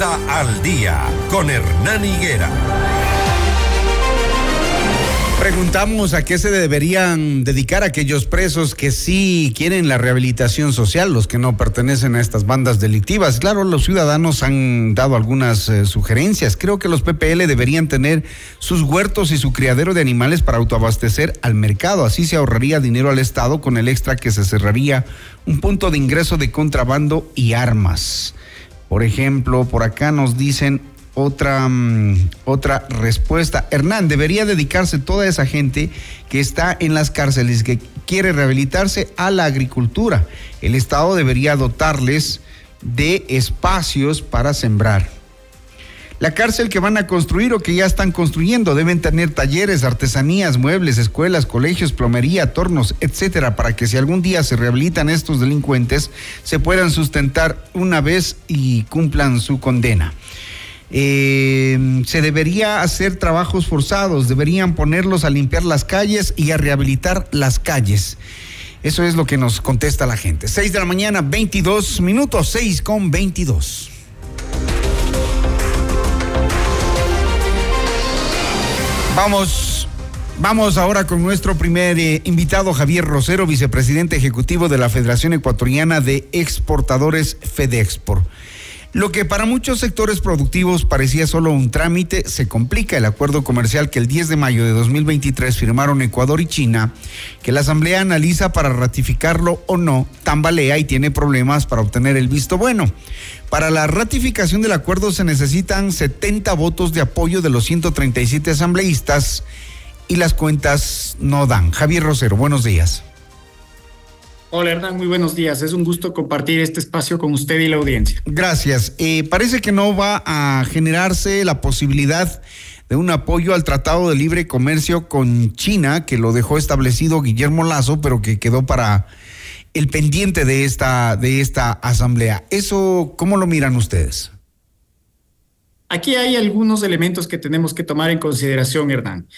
Al día con Hernán Higuera. Preguntamos a qué se deberían dedicar aquellos presos que sí quieren la rehabilitación social, los que no pertenecen a estas bandas delictivas. Claro, los ciudadanos han dado algunas eh, sugerencias. Creo que los PPL deberían tener sus huertos y su criadero de animales para autoabastecer al mercado. Así se ahorraría dinero al Estado con el extra que se cerraría un punto de ingreso de contrabando y armas. Por ejemplo, por acá nos dicen otra, mm, otra respuesta. Hernán, debería dedicarse toda esa gente que está en las cárceles, que quiere rehabilitarse a la agricultura. El Estado debería dotarles de espacios para sembrar. La cárcel que van a construir o que ya están construyendo deben tener talleres, artesanías, muebles, escuelas, colegios, plomería, tornos, etcétera, para que si algún día se rehabilitan estos delincuentes, se puedan sustentar una vez y cumplan su condena. Eh, se debería hacer trabajos forzados, deberían ponerlos a limpiar las calles y a rehabilitar las calles. Eso es lo que nos contesta la gente. 6 de la mañana, 22 minutos, 6 con 22. Vamos, vamos ahora con nuestro primer eh, invitado, Javier Rosero, vicepresidente ejecutivo de la Federación Ecuatoriana de Exportadores FedExport. Lo que para muchos sectores productivos parecía solo un trámite, se complica el acuerdo comercial que el 10 de mayo de 2023 firmaron Ecuador y China, que la Asamblea analiza para ratificarlo o no, tambalea y tiene problemas para obtener el visto bueno. Para la ratificación del acuerdo se necesitan 70 votos de apoyo de los 137 asambleístas y las cuentas no dan. Javier Rosero, buenos días. Hola Hernán, muy buenos días. Es un gusto compartir este espacio con usted y la audiencia. Gracias. Eh, parece que no va a generarse la posibilidad de un apoyo al Tratado de Libre Comercio con China, que lo dejó establecido Guillermo Lazo, pero que quedó para el pendiente de esta, de esta asamblea. ¿Eso cómo lo miran ustedes? Aquí hay algunos elementos que tenemos que tomar en consideración, Hernán.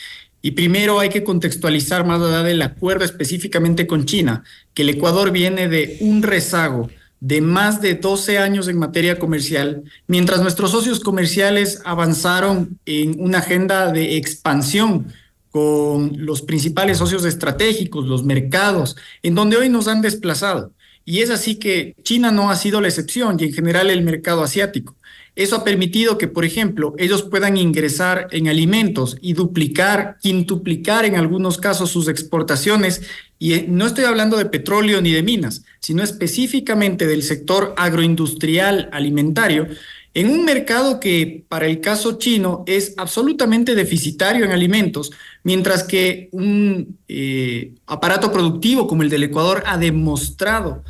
Y primero hay que contextualizar más allá del acuerdo específicamente con China, que el Ecuador viene de un rezago de más de 12 años en materia comercial, mientras nuestros socios comerciales avanzaron en una agenda de expansión con los principales socios estratégicos, los mercados, en donde hoy nos han desplazado. Y es así que China no ha sido la excepción y en general el mercado asiático. Eso ha permitido que, por ejemplo, ellos puedan ingresar en alimentos y duplicar, quintuplicar en algunos casos sus exportaciones. Y eh, no estoy hablando de petróleo ni de minas, sino específicamente del sector agroindustrial alimentario, en un mercado que para el caso chino es absolutamente deficitario en alimentos, mientras que un eh, aparato productivo como el del Ecuador ha demostrado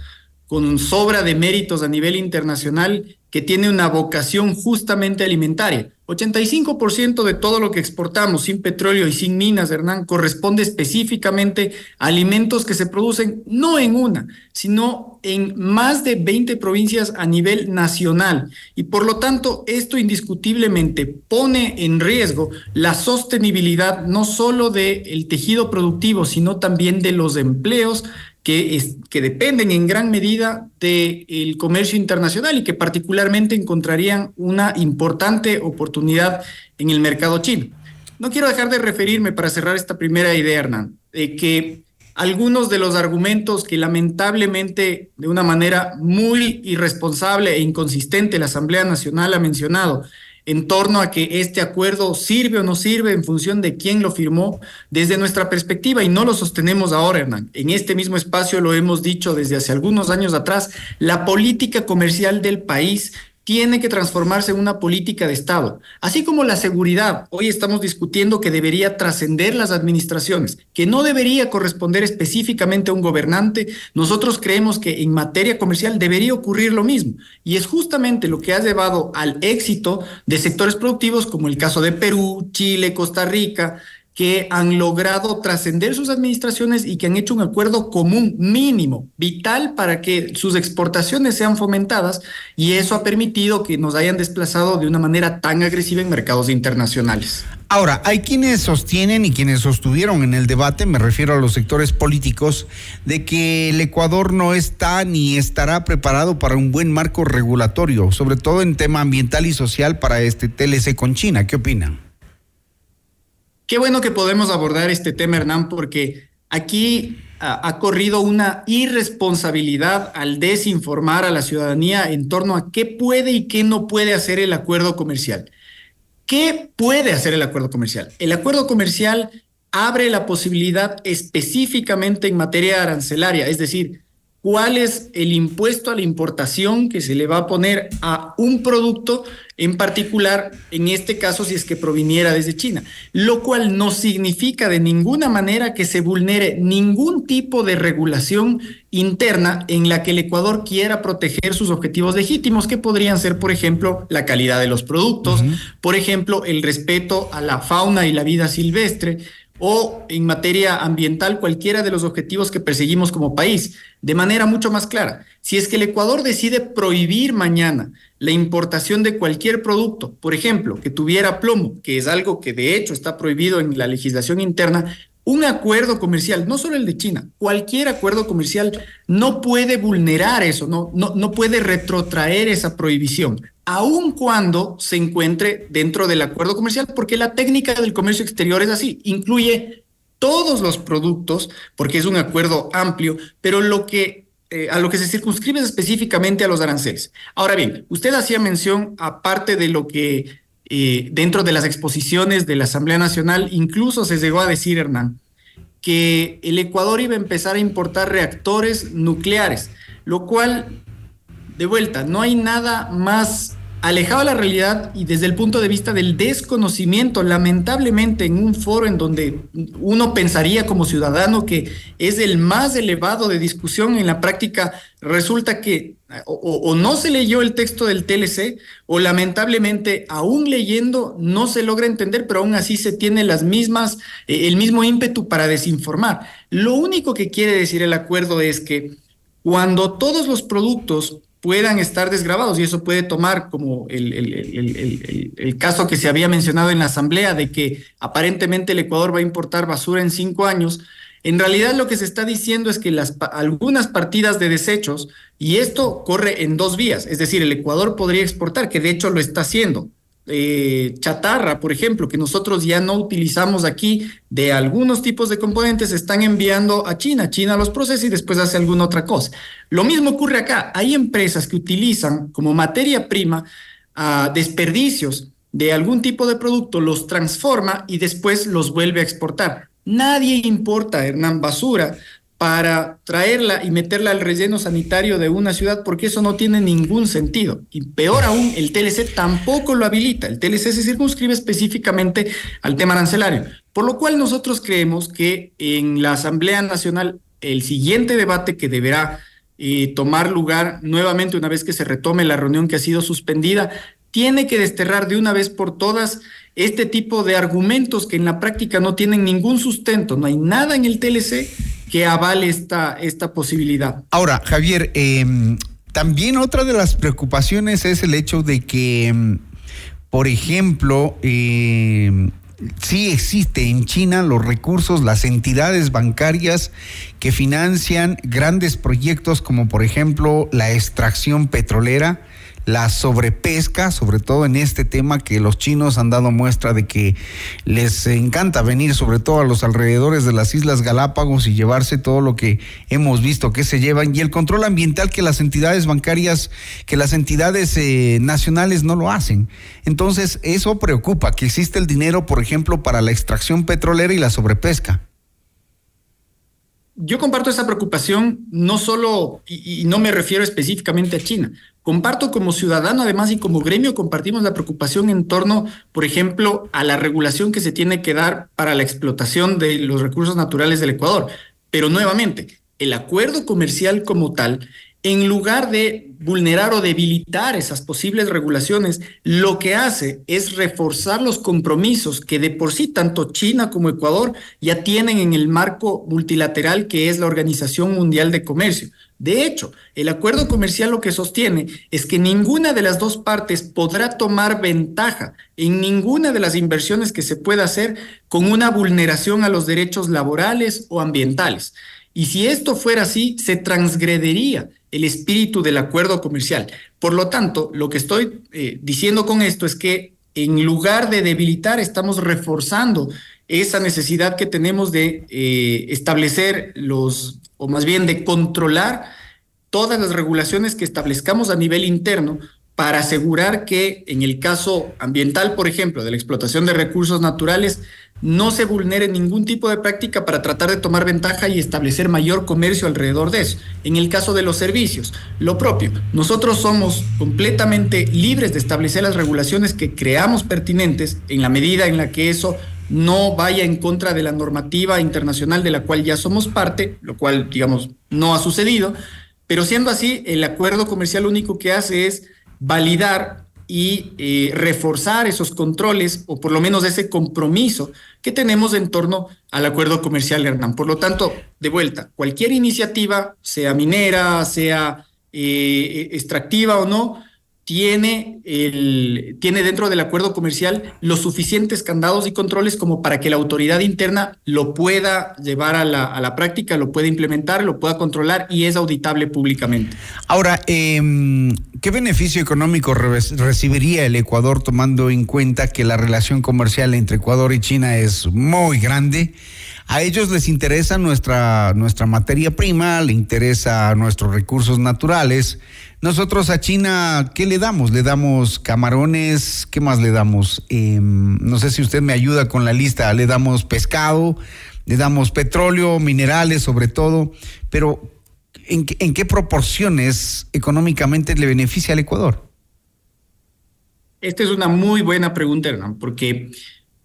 con sobra de méritos a nivel internacional que tiene una vocación justamente alimentaria. 85% de todo lo que exportamos sin petróleo y sin minas, Hernán, corresponde específicamente a alimentos que se producen no en una, sino en más de 20 provincias a nivel nacional. Y por lo tanto, esto indiscutiblemente pone en riesgo la sostenibilidad no solo del tejido productivo, sino también de los empleos que, que dependen en gran medida del comercio internacional y que particularmente encontrarían una importante oportunidad en el mercado chino. No quiero dejar de referirme para cerrar esta primera idea, Hernán, de que algunos de los argumentos que lamentablemente de una manera muy irresponsable e inconsistente la Asamblea Nacional ha mencionado en torno a que este acuerdo sirve o no sirve en función de quién lo firmó desde nuestra perspectiva y no lo sostenemos ahora, Hernán. En este mismo espacio lo hemos dicho desde hace algunos años atrás, la política comercial del país tiene que transformarse en una política de Estado, así como la seguridad. Hoy estamos discutiendo que debería trascender las administraciones, que no debería corresponder específicamente a un gobernante. Nosotros creemos que en materia comercial debería ocurrir lo mismo. Y es justamente lo que ha llevado al éxito de sectores productivos como el caso de Perú, Chile, Costa Rica, que han logrado trascender sus administraciones y que han hecho un acuerdo común mínimo, vital para que sus exportaciones sean fomentadas y eso ha permitido que nos hayan desplazado de una manera tan agresiva en mercados internacionales. Ahora, hay quienes sostienen y quienes sostuvieron en el debate, me refiero a los sectores políticos, de que el Ecuador no está ni estará preparado para un buen marco regulatorio, sobre todo en tema ambiental y social para este TLC con China. ¿Qué opinan? Qué bueno que podemos abordar este tema, Hernán, porque aquí ha, corrido una irresponsabilidad al desinformar a la ciudadanía en torno a qué puede y qué no puede hacer el acuerdo comercial. ¿Qué puede hacer el acuerdo comercial? El acuerdo comercial abre la posibilidad específicamente en materia arancelaria, es decir, cuál es el impuesto a la importación que se le va a poner a un producto en particular, en este caso si es que proviniera desde China, lo cual no significa de ninguna manera que se vulnere ningún tipo de regulación interna en la que el Ecuador quiera proteger sus objetivos legítimos, que podrían ser, por ejemplo, la calidad de los productos, por ejemplo, el respeto a la fauna y la vida silvestre, o en materia ambiental cualquiera de los objetivos que perseguimos como país, de manera mucho más clara. Si es que el Ecuador decide prohibir mañana la importación de cualquier producto, por ejemplo, que tuviera plomo, que es algo que de hecho está prohibido en la legislación interna, un acuerdo comercial, no solo el de China, cualquier acuerdo comercial no puede vulnerar eso, no, no, no puede retrotraer esa prohibición aun cuando se encuentre dentro del acuerdo comercial, porque la técnica del comercio exterior es así, incluye todos los productos, porque es un acuerdo amplio, pero lo que eh, a lo que se circunscribe específicamente a los aranceles. Ahora bien, usted hacía mención, aparte de lo que eh, dentro de las exposiciones de la Asamblea Nacional, incluso se llegó a decir, Hernán, que el Ecuador iba a empezar a importar reactores nucleares, lo cual, de vuelta, no hay nada más alejado de la realidad y desde el punto de vista del desconocimiento, lamentablemente en un foro en donde uno pensaría como ciudadano que es el más elevado de discusión, en la práctica resulta que o, no se leyó el texto del TLC o lamentablemente aún leyendo no se logra entender, pero aún así se tiene las mismas, eh, el mismo ímpetu para desinformar. Lo único que quiere decir el acuerdo es que cuando todos los productos puedan estar desgrabados y eso puede tomar como el, el, caso que se había mencionado en la asamblea de que aparentemente el Ecuador va a importar basura en cinco años. En realidad lo que se está diciendo es que las, algunas partidas de desechos, y esto corre en dos vías, es decir, el Ecuador podría exportar, que de hecho lo está haciendo, eh, chatarra, por ejemplo, que nosotros ya no utilizamos aquí de algunos tipos de componentes, están enviando a China. China los procesa y después hace alguna otra cosa. Lo mismo ocurre acá. Hay empresas que utilizan como materia prima ah, desperdicios de algún tipo de producto, los transforma y después los vuelve a exportar. Nadie importa, Hernán, basura para traerla y meterla al relleno sanitario de una ciudad, porque eso no tiene ningún sentido. Y peor aún, el TLC tampoco lo habilita. El TLC se circunscribe específicamente al tema arancelario. Por lo cual nosotros creemos que en la Asamblea Nacional el siguiente debate que deberá eh, tomar lugar nuevamente una vez que se retome la reunión que ha sido suspendida, tiene que desterrar de una vez por todas este tipo de argumentos que en la práctica no tienen ningún sustento. No hay nada en el TLC que avale esta, esta posibilidad. Ahora, Javier, em, también otra de las preocupaciones es el hecho de que, em, por ejemplo, eh, sí existe en China los recursos, las entidades bancarias que financian grandes proyectos como por ejemplo la extracción petrolera la sobrepesca, sobre todo en este tema que los chinos han dado muestra de que les encanta venir sobre todo a los alrededores de las Islas Galápagos y llevarse todo lo que hemos visto que se llevan y el control ambiental que las entidades bancarias, que las entidades eh, nacionales no lo hacen. Entonces eso preocupa, que existe el dinero, por ejemplo, para la extracción petrolera y la sobrepesca yo comparto esa preocupación no solo, y, no me refiero específicamente a China, comparto como ciudadano además y como gremio compartimos la preocupación en torno, por ejemplo, a la regulación que se tiene que dar para la explotación de los recursos naturales del Ecuador. Pero nuevamente, el acuerdo comercial como tal en lugar de vulnerar o debilitar esas posibles regulaciones, lo que hace es reforzar los compromisos que de por sí tanto China como Ecuador ya tienen en el marco multilateral que es la Organización Mundial de Comercio. De hecho, el acuerdo comercial lo que sostiene es que ninguna de las dos partes podrá tomar ventaja en ninguna de las inversiones que se pueda hacer con una vulneración a los derechos laborales o ambientales. Y si esto fuera así, se transgredería el espíritu del acuerdo comercial. Por lo tanto, lo que estoy eh, diciendo con esto es que en lugar de debilitar, estamos reforzando esa necesidad que tenemos de eh, establecer los, o más bien de controlar todas las regulaciones que establezcamos a nivel interno para asegurar que en el caso ambiental, por ejemplo, de la explotación de recursos naturales, no se vulnere ningún tipo de práctica para tratar de tomar ventaja y establecer mayor comercio alrededor de eso. En el caso de los servicios, lo propio. Nosotros somos completamente libres de establecer las regulaciones que creamos pertinentes en la medida en la que eso no vaya en contra de la normativa internacional de la cual ya somos parte, lo cual, digamos, no ha sucedido. Pero siendo así, el acuerdo comercial único que hace es validar y eh, reforzar esos controles o por lo menos ese compromiso que tenemos en torno al acuerdo comercial Hernán. Por lo tanto, de vuelta, cualquier iniciativa, sea minera, sea eh, extractiva o no, tiene, el, tiene dentro del acuerdo comercial los suficientes candados y controles como para que la autoridad interna lo pueda llevar a la, a la práctica, lo pueda implementar, lo pueda controlar y es auditable públicamente. Ahora, eh, ¿qué beneficio económico re recibiría el Ecuador tomando en cuenta que la relación comercial entre Ecuador y China es muy grande? A ellos les interesa nuestra, nuestra materia prima, le interesa nuestros recursos naturales. Nosotros a China, ¿qué le damos? Le damos camarones, ¿qué más le damos? Eh, no sé si usted me ayuda con la lista. Le damos pescado, le damos petróleo, minerales sobre todo, pero ¿en, en qué proporciones económicamente le beneficia al Ecuador? Esta es una muy buena pregunta, Hernán, porque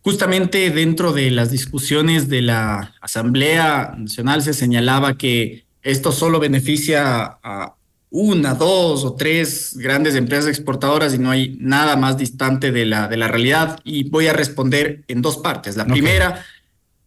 Justamente dentro de las discusiones de la Asamblea Nacional se señalaba que esto solo beneficia a una, dos o tres grandes empresas exportadoras y no hay nada más distante de la, de la realidad. Y voy a responder en dos partes. La primera,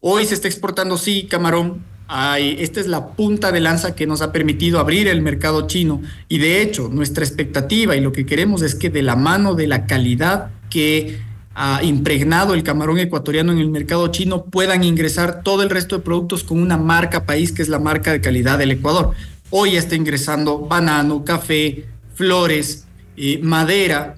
hoy se está exportando, sí, camarón. Hay, esta es la punta de lanza que nos ha permitido abrir el mercado chino. Y de hecho, nuestra expectativa y lo que queremos es que de la mano de la calidad que ha impregnado el camarón ecuatoriano en el mercado chino puedan ingresar todo el resto de productos con una marca país que es la marca de calidad del Ecuador. Hoy está ingresando banano, café, flores, eh, madera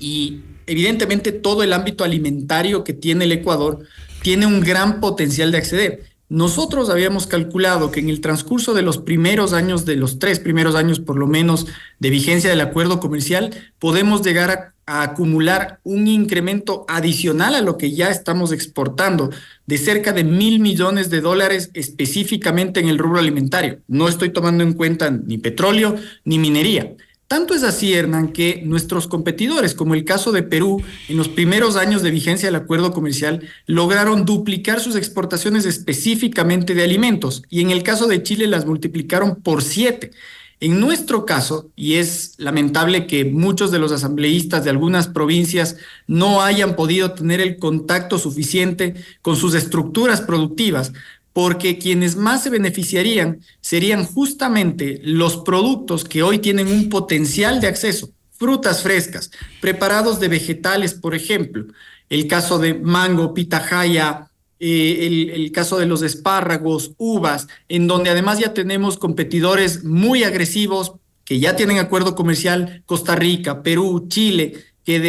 y evidentemente todo el ámbito alimentario que tiene el Ecuador tiene un gran potencial de acceder. Nosotros habíamos calculado que en el transcurso de los primeros años, de los tres primeros años por lo menos de vigencia del acuerdo comercial, podemos llegar a a acumular un incremento adicional a lo que ya estamos exportando de cerca de mil millones de dólares específicamente en el rubro alimentario. No estoy tomando en cuenta ni petróleo ni minería. Tanto es así, Hernán, que nuestros competidores, como el caso de Perú, en los primeros años de vigencia del acuerdo comercial, lograron duplicar sus exportaciones específicamente de alimentos y en el caso de Chile las multiplicaron por siete. En nuestro caso, y es lamentable que muchos de los asambleístas de algunas provincias no hayan podido tener el contacto suficiente con sus estructuras productivas, porque quienes más se beneficiarían serían justamente los productos que hoy tienen un potencial de acceso, frutas frescas, preparados de vegetales, por ejemplo, el caso de mango, pitahaya, eh, el, caso de los espárragos, uvas, en donde además ya tenemos competidores muy agresivos que ya tienen acuerdo comercial, Costa Rica, Perú, Chile, que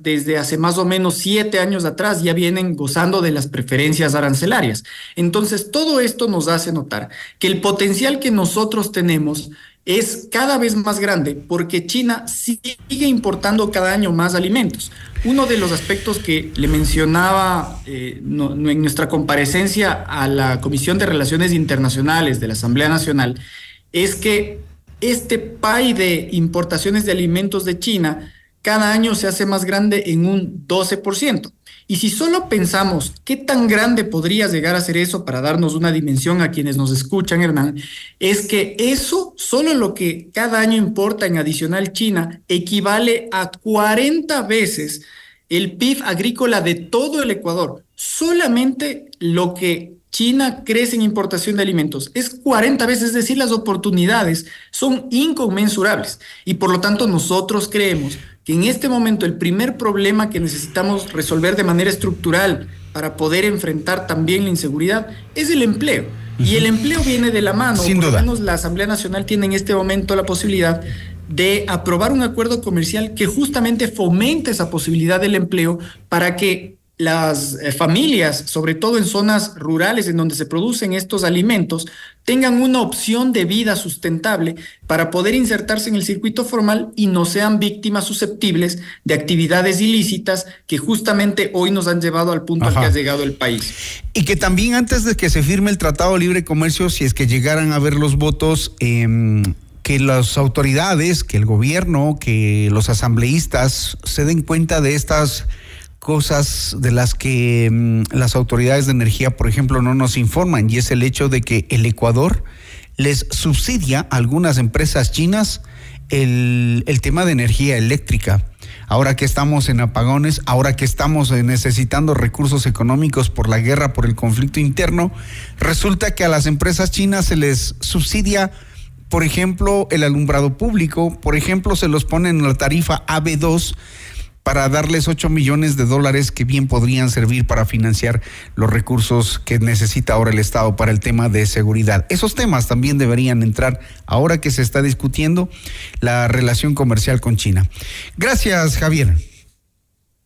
desde hace más o menos siete años atrás ya vienen gozando de las preferencias arancelarias. Entonces, todo esto nos hace notar que el potencial que nosotros tenemos es cada vez más grande porque China sigue importando cada año más alimentos. Uno de los aspectos que le mencionaba eh, en nuestra comparecencia a la Comisión de Relaciones Internacionales de la Asamblea Nacional es que este PAI de importaciones de alimentos de China cada año se hace más grande en un 12%. Y si solo pensamos qué tan grande podría llegar a ser eso para darnos una dimensión a quienes nos escuchan, Hernán, es que eso, solo lo que cada año importa en adicional China, equivale a 40 veces el PIB agrícola de todo el Ecuador. Solamente lo que China crece en importación de alimentos. Es 40 veces, es decir, las oportunidades son inconmensurables. Y por lo tanto nosotros creemos que en este momento el primer problema que necesitamos resolver de manera estructural para poder enfrentar también la inseguridad es el empleo. Y el empleo viene de la mano. Sin duda. la Asamblea Nacional tiene en este momento la posibilidad de aprobar un acuerdo comercial que justamente fomente esa posibilidad del empleo para que las eh, familias, sobre todo en zonas rurales en donde se producen estos alimentos, tengan una opción de vida sustentable para poder insertarse en el circuito formal y no sean víctimas susceptibles de actividades ilícitas que justamente hoy nos han llevado al punto al que ha llegado el país. Y que también antes de que se firme el Tratado de Libre Comercio, si es que llegaran a ver los votos, eh, que las autoridades, que el gobierno, que los asambleístas se den cuenta de estas cosas de las que mm, las autoridades de energía, por ejemplo, no nos informan, y es el hecho de que el Ecuador les subsidia a algunas empresas chinas el, el tema de energía eléctrica. Ahora que estamos en apagones, ahora que estamos necesitando recursos económicos por la guerra, por el conflicto interno, resulta que a las empresas chinas se les subsidia por ejemplo, el alumbrado público, por ejemplo, se los pone en la tarifa AB2 para darles 8 millones de dólares que bien podrían servir para financiar los recursos que necesita ahora el Estado para el tema de seguridad. Esos temas también deberían entrar ahora que se está discutiendo la relación comercial con China. Gracias, Javier.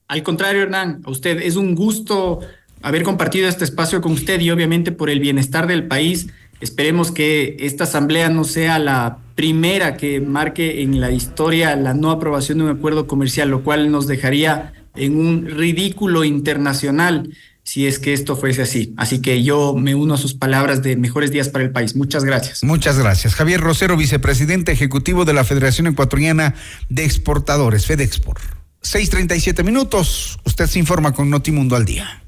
Al contrario, Hernán, a usted es un gusto haber compartido este espacio con usted y obviamente por el bienestar del país. Esperemos que esta asamblea no sea la primera que marque en la historia la no aprobación de un acuerdo comercial, lo cual nos dejaría en un ridículo internacional si es que esto fuese así. Así que yo me uno a sus palabras de mejores días para el país. Muchas gracias. Muchas gracias. Javier Rosero, vicepresidente ejecutivo de la Federación Ecuatoriana de Exportadores, FedExport. 6:37 minutos. Usted se informa con Notimundo al día.